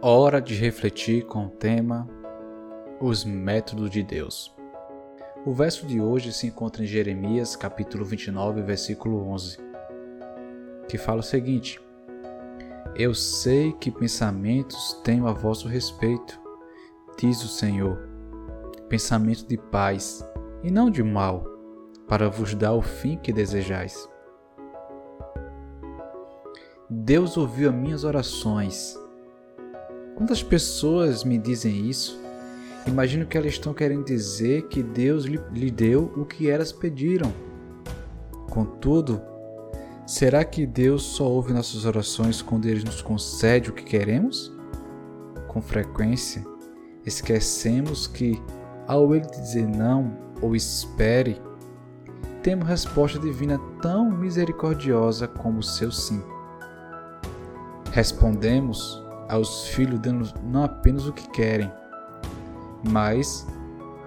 Hora de refletir com o tema Os métodos de Deus. O verso de hoje se encontra em Jeremias, capítulo 29, versículo 11, que fala o seguinte: Eu sei que pensamentos tenho a vosso respeito, diz o Senhor, pensamento de paz e não de mal, para vos dar o fim que desejais. Deus ouviu as minhas orações Quantas pessoas me dizem isso? Imagino que elas estão querendo dizer que Deus lhe deu o que elas pediram. Contudo, será que Deus só ouve nossas orações quando Ele nos concede o que queremos? Com frequência, esquecemos que, ao Ele dizer não ou espere, temos resposta divina tão misericordiosa como o seu sim. Respondemos aos filhos dando não apenas o que querem, mas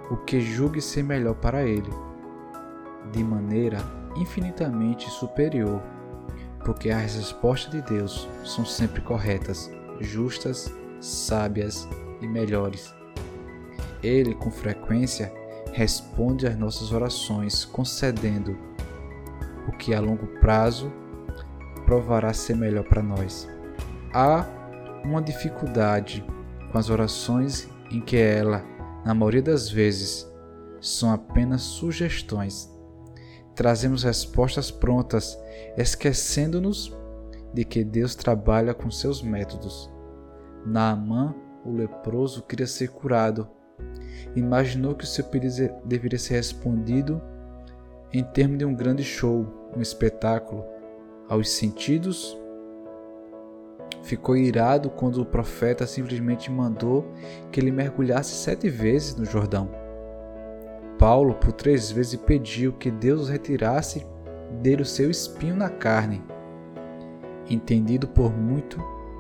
o que julgue ser melhor para ele, de maneira infinitamente superior, porque as respostas de Deus são sempre corretas, justas, sábias e melhores. Ele, com frequência, responde às nossas orações, concedendo o que a longo prazo provará ser melhor para nós. Há uma dificuldade com as orações em que ela, na maioria das vezes, são apenas sugestões. Trazemos respostas prontas, esquecendo-nos de que Deus trabalha com seus métodos. Naamã, o leproso, queria ser curado. Imaginou que o seu pedido deveria ser respondido em termos de um grande show, um espetáculo, aos sentidos ficou irado quando o profeta simplesmente mandou que ele mergulhasse sete vezes no Jordão. Paulo, por três vezes, pediu que Deus retirasse dele o seu espinho na carne, entendido por muito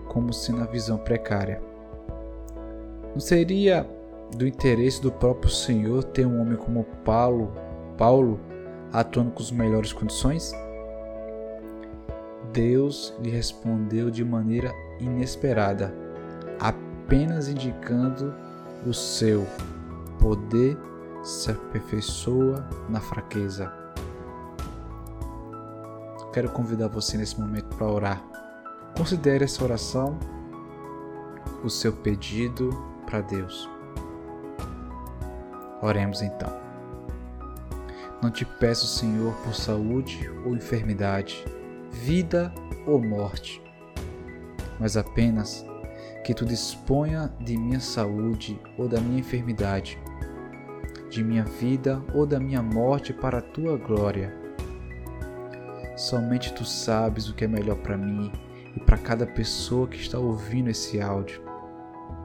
como sendo a visão precária. Não seria do interesse do próprio Senhor ter um homem como Paulo, Paulo atuando com as melhores condições? Deus lhe respondeu de maneira inesperada, apenas indicando o seu poder se aperfeiçoa na fraqueza. Quero convidar você nesse momento para orar. Considere essa oração o seu pedido para Deus. Oremos então. Não te peço, Senhor, por saúde ou enfermidade vida ou morte, mas apenas que tu disponha de minha saúde ou da minha enfermidade, de minha vida ou da minha morte para a tua glória. Somente tu sabes o que é melhor para mim e para cada pessoa que está ouvindo esse áudio.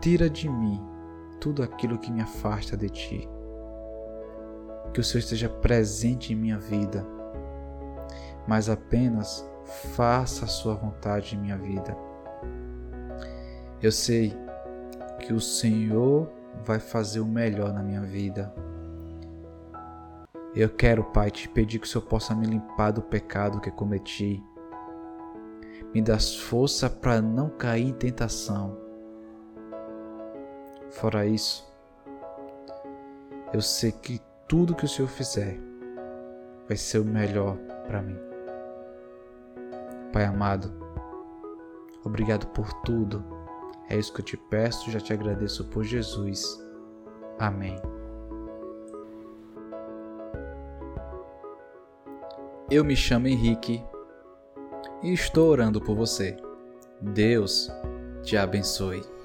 Tira de mim tudo aquilo que me afasta de ti. Que o Senhor esteja presente em minha vida, mas apenas faça a sua vontade em minha vida. Eu sei que o Senhor vai fazer o melhor na minha vida. Eu quero, Pai, te pedir que o Senhor possa me limpar do pecado que cometi. Me dá força para não cair em tentação. Fora isso, eu sei que tudo que o Senhor fizer vai ser o melhor para mim. Pai amado, obrigado por tudo. É isso que eu te peço, já te agradeço por Jesus. Amém. Eu me chamo Henrique e estou orando por você. Deus te abençoe.